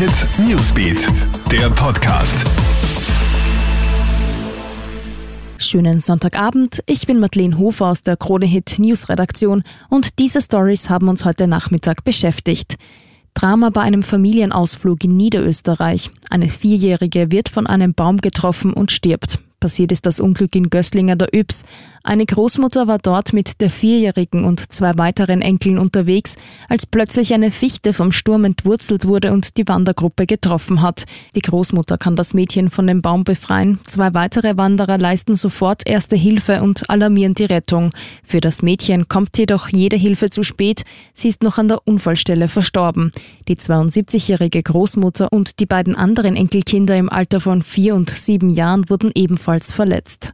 Hit Newsbeat, der Podcast. Schönen Sonntagabend. Ich bin Madeleine Hofer aus der Krone Hit News Redaktion und diese Stories haben uns heute Nachmittag beschäftigt. Drama bei einem Familienausflug in Niederösterreich. Eine Vierjährige wird von einem Baum getroffen und stirbt. Passiert ist das Unglück in Gößlinger der Yps. Eine Großmutter war dort mit der Vierjährigen und zwei weiteren Enkeln unterwegs, als plötzlich eine Fichte vom Sturm entwurzelt wurde und die Wandergruppe getroffen hat. Die Großmutter kann das Mädchen von dem Baum befreien. Zwei weitere Wanderer leisten sofort erste Hilfe und alarmieren die Rettung. Für das Mädchen kommt jedoch jede Hilfe zu spät. Sie ist noch an der Unfallstelle verstorben. Die 72-jährige Großmutter und die beiden anderen Enkelkinder im Alter von vier und sieben Jahren wurden ebenfalls ebenfalls verletzt.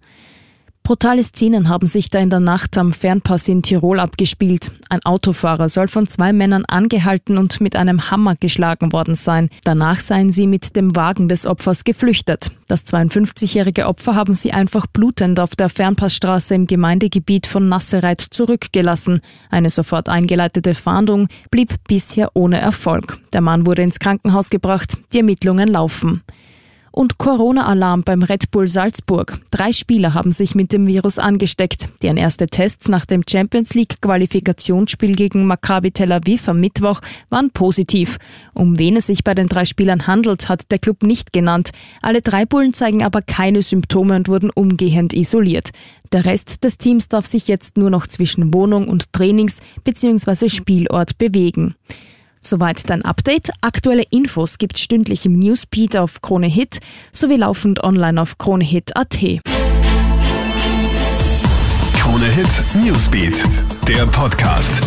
Brutale Szenen haben sich da in der Nacht am Fernpass in Tirol abgespielt. Ein Autofahrer soll von zwei Männern angehalten und mit einem Hammer geschlagen worden sein. Danach seien sie mit dem Wagen des Opfers geflüchtet. Das 52-jährige Opfer haben sie einfach blutend auf der Fernpassstraße im Gemeindegebiet von Nassereit zurückgelassen. Eine sofort eingeleitete Fahndung blieb bisher ohne Erfolg. Der Mann wurde ins Krankenhaus gebracht. Die Ermittlungen laufen und Corona-Alarm beim Red Bull Salzburg. Drei Spieler haben sich mit dem Virus angesteckt. Deren erste Tests nach dem Champions League Qualifikationsspiel gegen Maccabi Tel Aviv am Mittwoch waren positiv. Um wen es sich bei den drei Spielern handelt, hat der Club nicht genannt. Alle drei Bullen zeigen aber keine Symptome und wurden umgehend isoliert. Der Rest des Teams darf sich jetzt nur noch zwischen Wohnung und Trainings bzw. Spielort bewegen. Soweit dein Update. Aktuelle Infos gibt's stündlich im Newspeed auf Krone Hit sowie laufend online auf kronehit.at. Krone Hit Newsbeat, der Podcast.